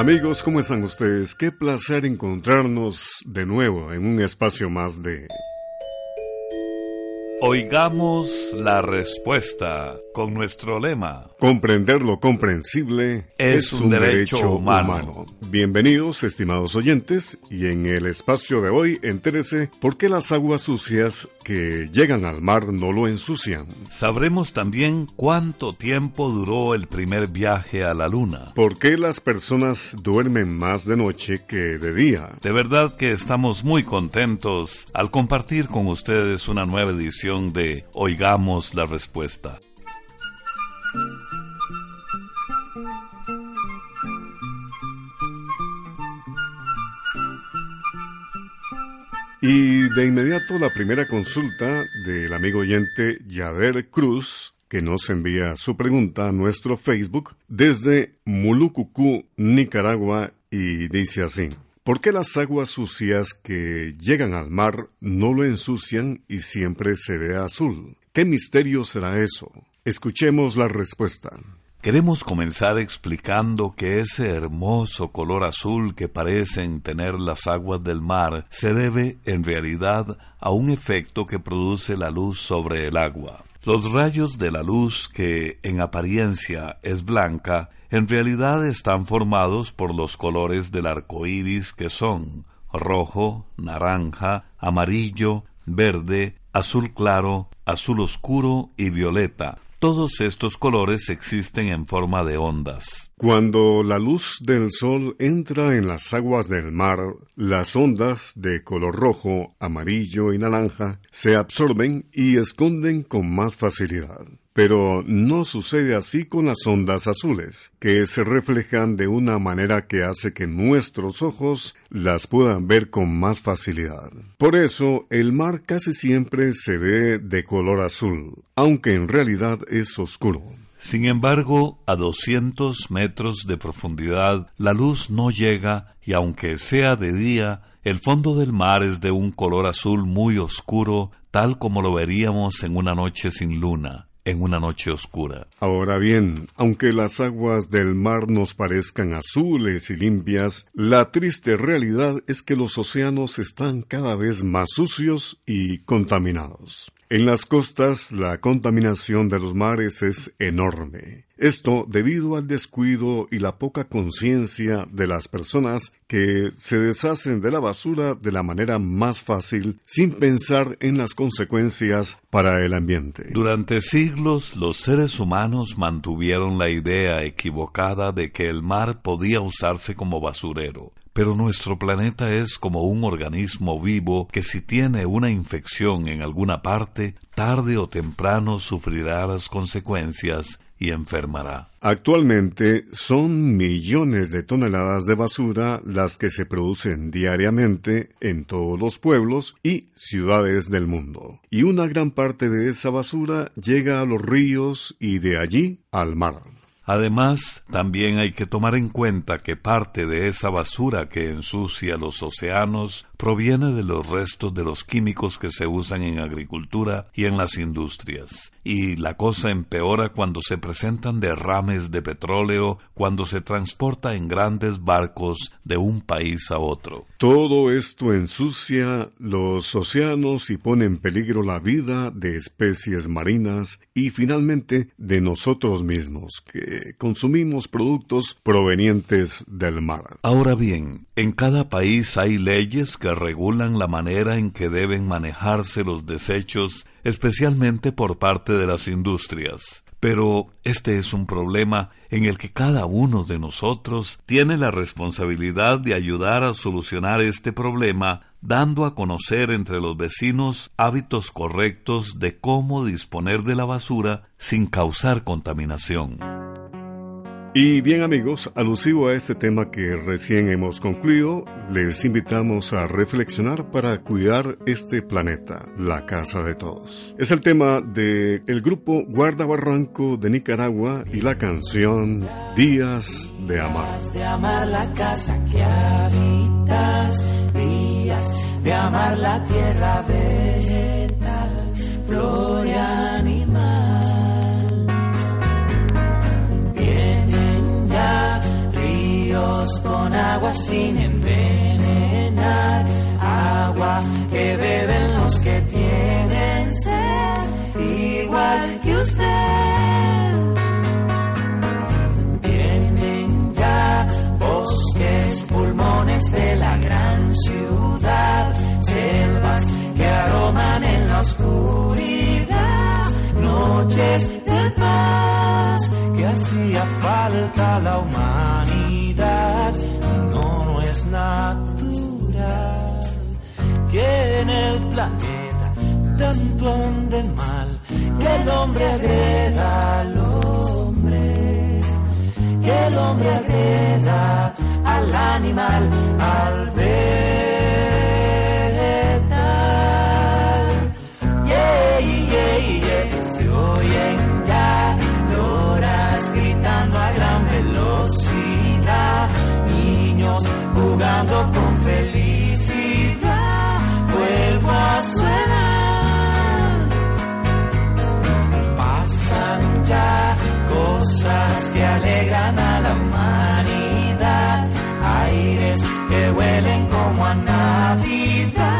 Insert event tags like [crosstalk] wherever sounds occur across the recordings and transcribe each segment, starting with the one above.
Amigos, ¿cómo están ustedes? Qué placer encontrarnos de nuevo en un espacio más de... Oigamos la respuesta con nuestro lema. Comprender lo comprensible es, un, derecho, humano. Bienvenidos, estimados oyentes, y en el espacio de hoy, entérese por qué las aguas sucias que llegan al mar no lo ensucian. Sabremos también cuánto tiempo duró el primer viaje a la luna. ¿Por qué las personas duermen más de noche que de día? De verdad que estamos muy contentos al compartir con ustedes una nueva edición de Oigamos la Respuesta. Y de inmediato la primera consulta del amigo oyente Yader Cruz, que nos envía su pregunta a nuestro Facebook desde Mulucucú, Nicaragua, y dice así. ¿Por qué las aguas sucias que llegan al mar no lo ensucian y siempre se ve azul? ¿Qué misterio será eso? Escuchemos la respuesta. Queremos comenzar explicando que ese hermoso color azul que parecen tener las aguas del mar se debe en realidad a un efecto que produce la luz sobre el agua. Los rayos de la luz que en apariencia es blanca en realidad están formados por los colores del arco iris que son rojo, naranja, amarillo, verde, azul claro, azul oscuro y violeta, todos estos colores existen en forma de ondas. Cuando la luz del sol entra en las aguas del mar, las ondas de color rojo, amarillo y naranja se absorben y esconden con más facilidad. Pero no sucede así con las ondas azules, que se reflejan de una manera que hace que nuestros ojos las puedan ver con más facilidad. Por eso el mar casi siempre se ve de color azul, aunque en realidad es oscuro. Sin embargo, a 200 metros de profundidad la luz no llega y aunque sea de día, el fondo del mar es de un color azul muy oscuro, tal como lo veríamos en una noche sin luna en una noche oscura. Ahora bien, aunque las aguas del mar nos parezcan azules y limpias, la triste realidad es que los océanos están cada vez más sucios y contaminados. En las costas la contaminación de los mares es enorme. Esto debido al descuido y la poca conciencia de las personas que se deshacen de la basura de la manera más fácil sin pensar en las consecuencias para el ambiente. Durante siglos los seres humanos mantuvieron la idea equivocada de que el mar podía usarse como basurero. Pero nuestro planeta es como un organismo vivo que si tiene una infección en alguna parte, tarde o temprano sufrirá las consecuencias y enfermará. Actualmente son millones de toneladas de basura las que se producen diariamente en todos los pueblos y ciudades del mundo. Y una gran parte de esa basura llega a los ríos y de allí al mar. Además, también hay que tomar en cuenta que parte de esa basura que ensucia los océanos proviene de los restos de los químicos que se usan en agricultura y en las industrias. Y la cosa empeora cuando se presentan derrames de petróleo, cuando se transporta en grandes barcos de un país a otro. Todo esto ensucia los océanos y pone en peligro la vida de especies marinas y finalmente de nosotros mismos, que consumimos productos provenientes del mar. Ahora bien, en cada país hay leyes que regulan la manera en que deben manejarse los desechos, especialmente por parte de las industrias. Pero este es un problema en el que cada uno de nosotros tiene la responsabilidad de ayudar a solucionar este problema, dando a conocer entre los vecinos hábitos correctos de cómo disponer de la basura sin causar contaminación. Y bien amigos, alusivo a este tema que recién hemos concluido, les invitamos a reflexionar para cuidar este planeta, la casa de todos. Es el tema del el grupo Guarda Barranco de Nicaragua y la canción Días de Amar. de amar la casa que habitas, días de amar la tierra vegetal, flor Con agua sin envenenar, agua que beben los que tienen sed, igual que usted. Vienen ya bosques, pulmones de la gran ciudad, selvas que aroman en la oscuridad, noches de paz que hacía falta la humanidad. No, no es natural que en el planeta tanto ande mal que el hombre agreda al hombre, que el hombre agreda al animal, al vegetal. Yeah, yeah, yeah, se oyen niños jugando con felicidad, vuelvo a suenar pasan ya cosas que alegran a la humanidad, aires que huelen como a Navidad,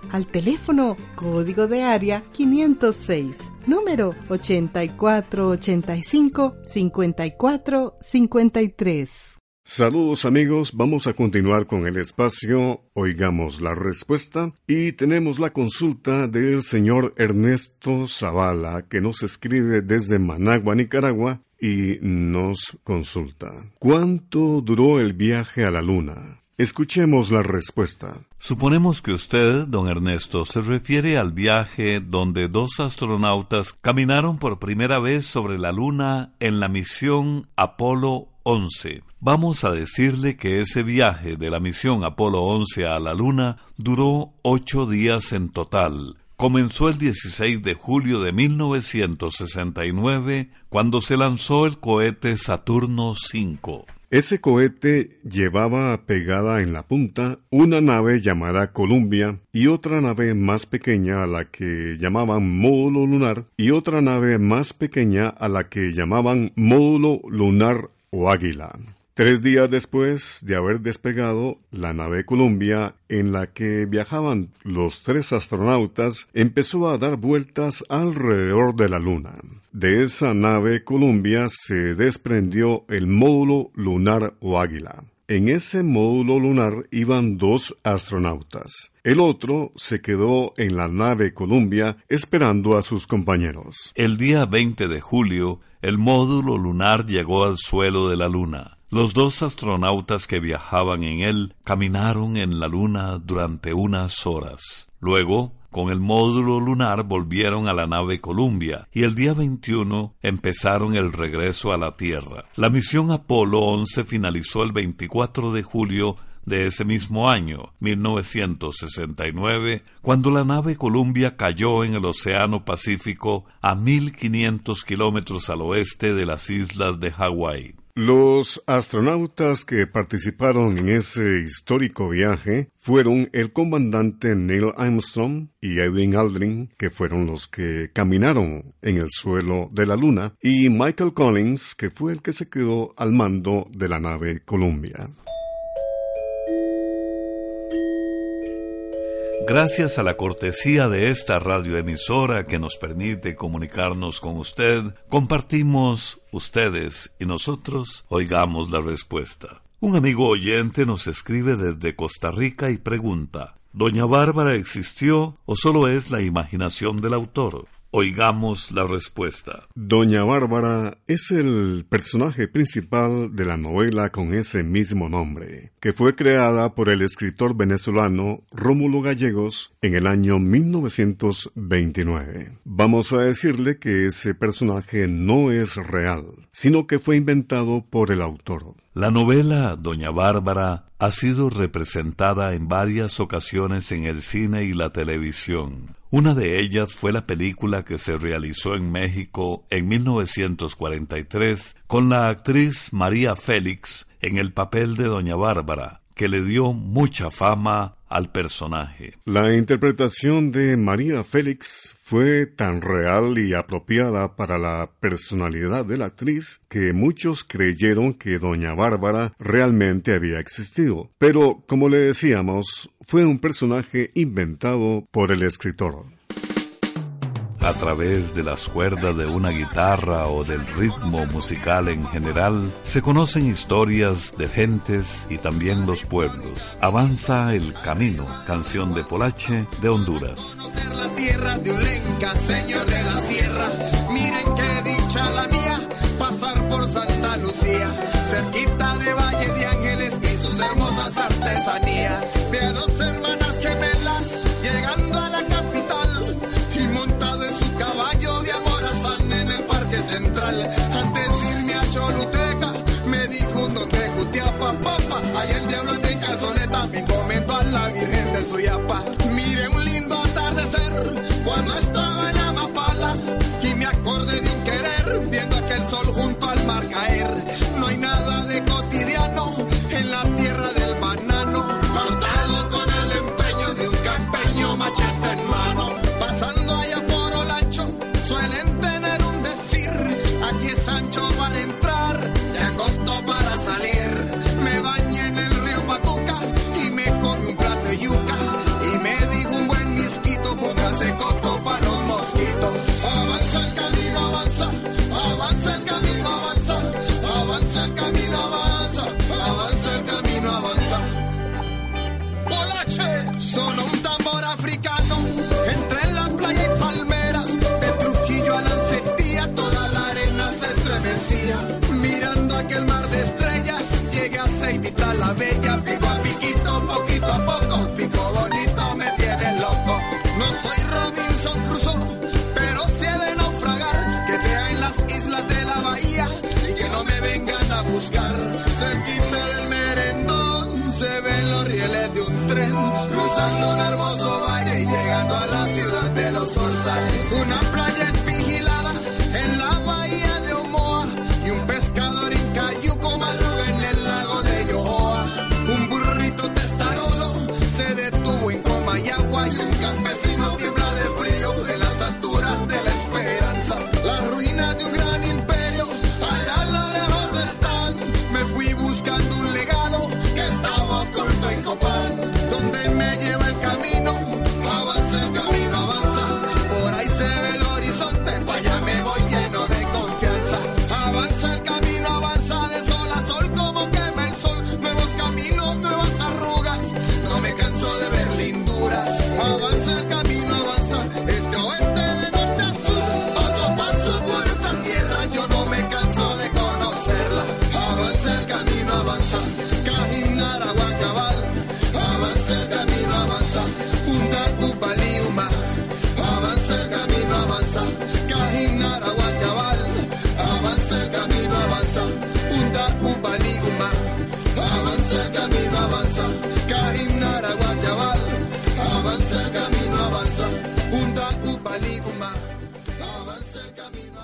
al teléfono código de área 506, número 8485-5453. Saludos amigos, vamos a continuar con el espacio Oigamos la Respuesta y tenemos la consulta del señor Ernesto Zavala que nos escribe desde Managua, Nicaragua y nos consulta. ¿Cuánto duró el viaje a la Luna? Escuchemos la respuesta. Suponemos que usted, don Ernesto, se refiere al viaje donde dos astronautas caminaron por primera vez sobre la Luna en la misión Apolo 11. Vamos a decirle que ese viaje de la misión Apolo 11 a la Luna duró ocho días en total. Comenzó el 16 de julio de 1969, cuando se lanzó el cohete Saturno V. Ese cohete llevaba pegada en la punta una nave llamada Columbia y otra nave más pequeña a la que llamaban módulo lunar y otra nave más pequeña a la que llamaban módulo lunar o águila. Tres días después de haber despegado, la nave Columbia, en la que viajaban los tres astronautas, empezó a dar vueltas alrededor de la Luna. De esa nave Columbia se desprendió el módulo lunar o águila. En ese módulo lunar iban dos astronautas. El otro se quedó en la nave Columbia esperando a sus compañeros. El día 20 de julio, el módulo lunar llegó al suelo de la Luna. Los dos astronautas que viajaban en él caminaron en la Luna durante unas horas. Luego, con el módulo lunar volvieron a la nave Columbia y el día 21 empezaron el regreso a la Tierra. La misión Apolo 11 finalizó el 24 de julio de ese mismo año, 1969, cuando la nave Columbia cayó en el Océano Pacífico a 1500 kilómetros al oeste de las islas de Hawái. Los astronautas que participaron en ese histórico viaje fueron el comandante Neil Armstrong y Edwin Aldrin, que fueron los que caminaron en el suelo de la Luna, y Michael Collins, que fue el que se quedó al mando de la nave Columbia. Gracias a la cortesía de esta radioemisora que nos permite comunicarnos con usted, compartimos ustedes y nosotros oigamos la respuesta. Un amigo oyente nos escribe desde Costa Rica y pregunta, ¿Doña Bárbara existió o solo es la imaginación del autor? Oigamos la respuesta. Doña Bárbara es el personaje principal de la novela con ese mismo nombre, que fue creada por el escritor venezolano Rómulo Gallegos en el año 1929. Vamos a decirle que ese personaje no es real, sino que fue inventado por el autor. La novela Doña Bárbara ha sido representada en varias ocasiones en el cine y la televisión. Una de ellas fue la película que se realizó en México en 1943 con la actriz María Félix en el papel de Doña Bárbara, que le dio mucha fama al personaje. La interpretación de María Félix fue tan real y apropiada para la personalidad de la actriz que muchos creyeron que Doña Bárbara realmente había existido. Pero, como le decíamos, fue un personaje inventado por el escritor a través de las cuerdas de una guitarra o del ritmo musical en general, se conocen historias de gentes y también los pueblos. Avanza el camino, canción de Polache de Honduras. la tierra de Ulenca, señor de la sierra. Miren qué dicha la mía, pasar por Santa Lucía, cerquita de Valle de Ángeles y sus hermosas artesanías. De ruína de um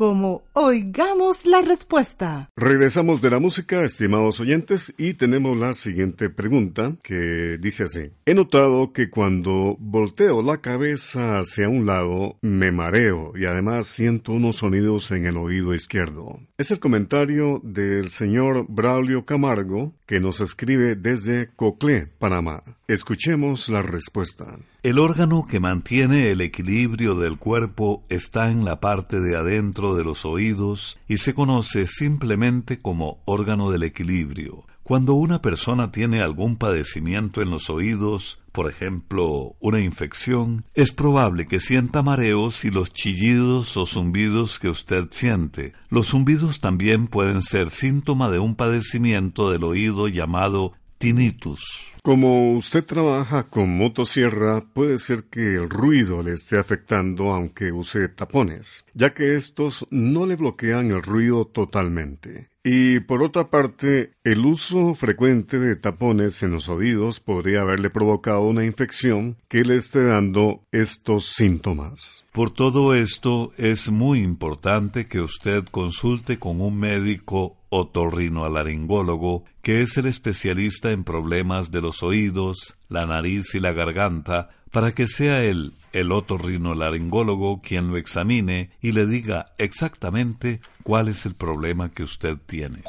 como Oigamos la Respuesta. Regresamos de la música, estimados oyentes, y tenemos la siguiente pregunta que dice así. He notado que cuando volteo la cabeza hacia un lado me mareo y además siento unos sonidos en el oído izquierdo. Es el comentario del señor Braulio Camargo que nos escribe desde Coclé, Panamá. Escuchemos la respuesta. El órgano que mantiene el equilibrio del cuerpo está en la parte de adentro de los oídos y se conoce simplemente como órgano del equilibrio. Cuando una persona tiene algún padecimiento en los oídos, por ejemplo, una infección, es probable que sienta mareos y los chillidos o zumbidos que usted siente. Los zumbidos también pueden ser síntoma de un padecimiento del oído llamado tinnitus. Como usted trabaja con motosierra, puede ser que el ruido le esté afectando aunque use tapones, ya que estos no le bloquean el ruido totalmente. Y por otra parte, el uso frecuente de tapones en los oídos podría haberle provocado una infección que le esté dando estos síntomas. Por todo esto, es muy importante que usted consulte con un médico otorrinolaringólogo, que es el especialista en problemas de los oídos, la nariz y la garganta, para que sea él, el otorrinolaringólogo, quien lo examine y le diga exactamente cuál es el problema que usted tiene.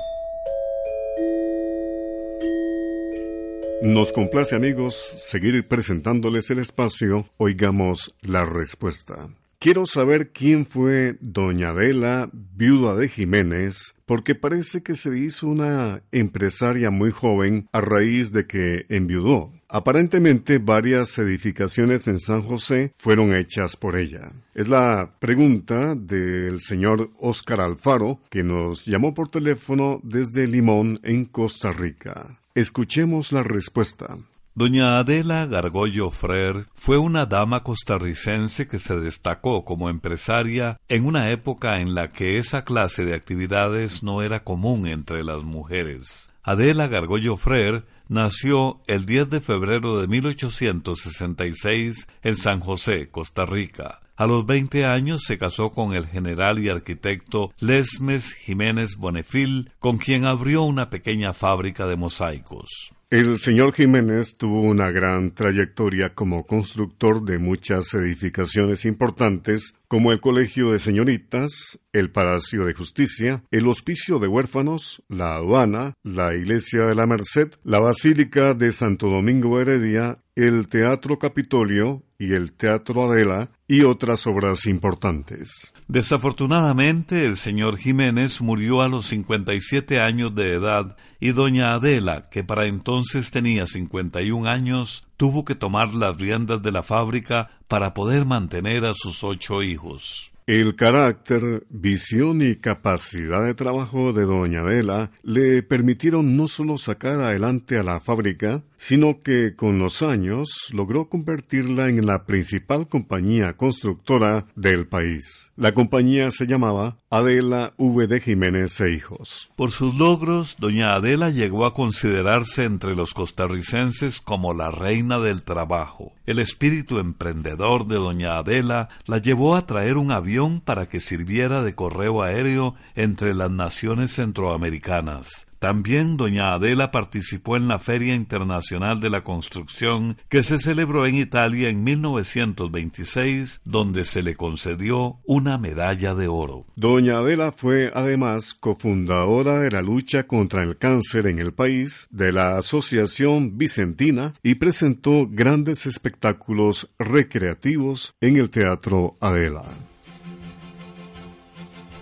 Nos complace amigos seguir presentándoles el espacio Oigamos la Respuesta. Quiero saber quién fue doña Adela, viuda de Jiménez, porque parece que se hizo una empresaria muy joven a raíz de que enviudó. Aparentemente varias edificaciones en San José fueron hechas por ella. Es la pregunta del señor Óscar Alfaro, que nos llamó por teléfono desde Limón, en Costa Rica. Escuchemos la respuesta. Doña Adela Gargollo Frer fue una dama costarricense que se destacó como empresaria en una época en la que esa clase de actividades no era común entre las mujeres. Adela Gargollo Frer nació el 10 de febrero de 1866 en San José, Costa Rica. A los 20 años se casó con el general y arquitecto Lesmes Jiménez Bonefil, con quien abrió una pequeña fábrica de mosaicos. El señor Jiménez tuvo una gran trayectoria como constructor de muchas edificaciones importantes, como el Colegio de Señoritas, el Palacio de Justicia, el Hospicio de Huérfanos, la Aduana, la Iglesia de la Merced, la Basílica de Santo Domingo Heredia, el Teatro Capitolio y el Teatro Adela y otras obras importantes. Desafortunadamente, el señor Jiménez murió a los 57 años de edad y doña Adela, que para entonces tenía 51 años, tuvo que tomar las riendas de la fábrica para poder mantener a sus ocho hijos. El carácter, visión y capacidad de trabajo de doña Adela le permitieron no solo sacar adelante a la fábrica, sino que con los años logró convertirla en la principal compañía constructora del país. La compañía se llamaba Adela V. de Jiménez e Hijos. Por sus logros, doña Adela llegó a considerarse entre los costarricenses como la reina del trabajo. El espíritu emprendedor de doña Adela la llevó a traer un avión para que sirviera de correo aéreo entre las naciones centroamericanas. También doña Adela participó en la Feria Internacional de la Construcción que se celebró en Italia en 1926, donde se le concedió una medalla de oro. Doña Adela fue además cofundadora de la lucha contra el cáncer en el país, de la Asociación Vicentina y presentó grandes espectáculos recreativos en el Teatro Adela.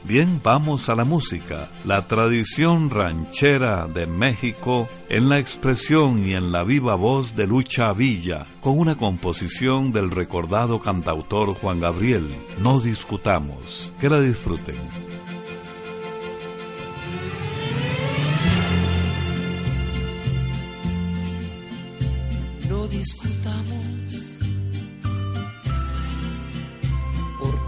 Bien, vamos a la música. La tradición ranchera de México en la expresión y en la viva voz de Lucha Villa, con una composición del recordado cantautor Juan Gabriel. No discutamos. Que la disfruten. No discutamos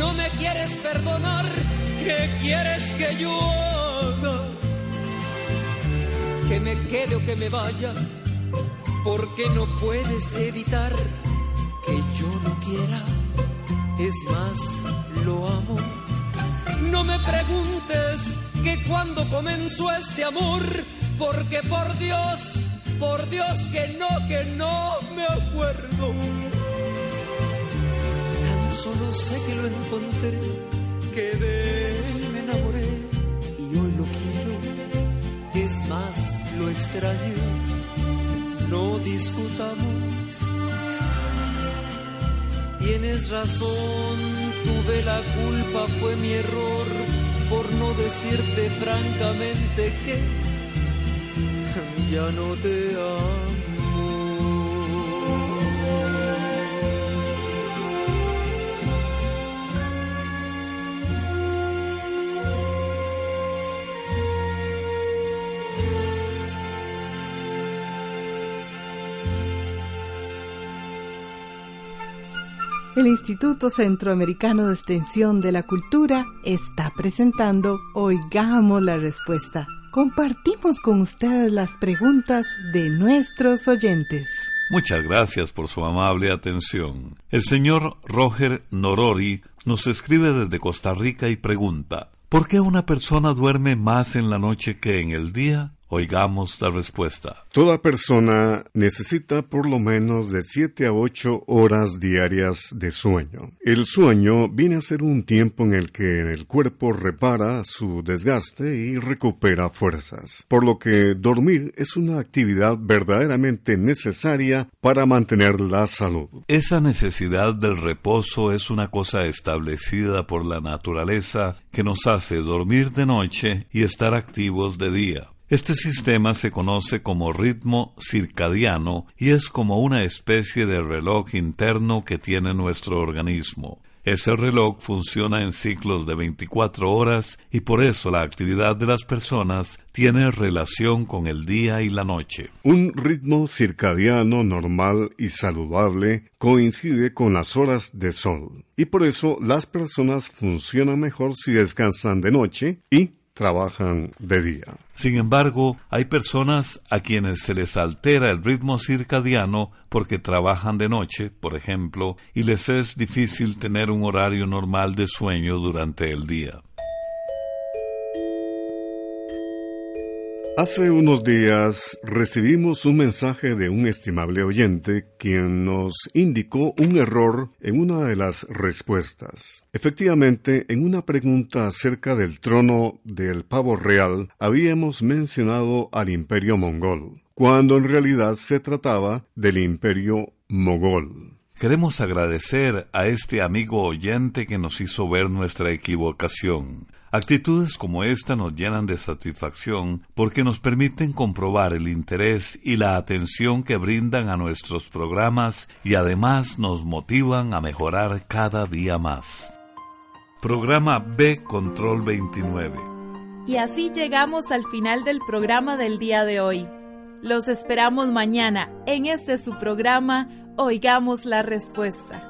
no me quieres perdonar. ¿Qué quieres que yo haga? Que me quede o que me vaya, porque no puedes evitar que yo no quiera. Es más, lo amo. No me preguntes que cuando comenzó este amor, porque por Dios, por Dios que no, que no me acuerdo. Solo sé que lo encontré, que de él me enamoré y hoy lo quiero. Es más, lo extraño. No discutamos. Tienes razón, tuve la culpa, fue mi error por no decirte francamente que [laughs] ya no te amo. El Instituto Centroamericano de Extensión de la Cultura está presentando Oigamos la Respuesta compartimos con ustedes las preguntas de nuestros oyentes. Muchas gracias por su amable atención. El señor Roger Norori nos escribe desde Costa Rica y pregunta, ¿por qué una persona duerme más en la noche que en el día? Oigamos la respuesta. Toda persona necesita por lo menos de 7 a 8 horas diarias de sueño. El sueño viene a ser un tiempo en el que el cuerpo repara su desgaste y recupera fuerzas, por lo que dormir es una actividad verdaderamente necesaria para mantener la salud. Esa necesidad del reposo es una cosa establecida por la naturaleza que nos hace dormir de noche y estar activos de día. Este sistema se conoce como ritmo circadiano y es como una especie de reloj interno que tiene nuestro organismo. Ese reloj funciona en ciclos de 24 horas y por eso la actividad de las personas tiene relación con el día y la noche. Un ritmo circadiano normal y saludable coincide con las horas de sol y por eso las personas funcionan mejor si descansan de noche y trabajan de día. Sin embargo, hay personas a quienes se les altera el ritmo circadiano porque trabajan de noche, por ejemplo, y les es difícil tener un horario normal de sueño durante el día. Hace unos días recibimos un mensaje de un estimable oyente quien nos indicó un error en una de las respuestas. Efectivamente, en una pregunta acerca del trono del pavo real habíamos mencionado al imperio mongol, cuando en realidad se trataba del imperio mogol. Queremos agradecer a este amigo oyente que nos hizo ver nuestra equivocación. Actitudes como esta nos llenan de satisfacción porque nos permiten comprobar el interés y la atención que brindan a nuestros programas y además nos motivan a mejorar cada día más. Programa B Control 29. Y así llegamos al final del programa del día de hoy. Los esperamos mañana en este su programa Oigamos la Respuesta.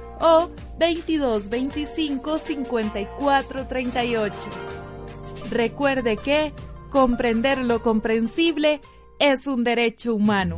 o 2225 5438. Recuerde que comprender lo comprensible es un derecho humano.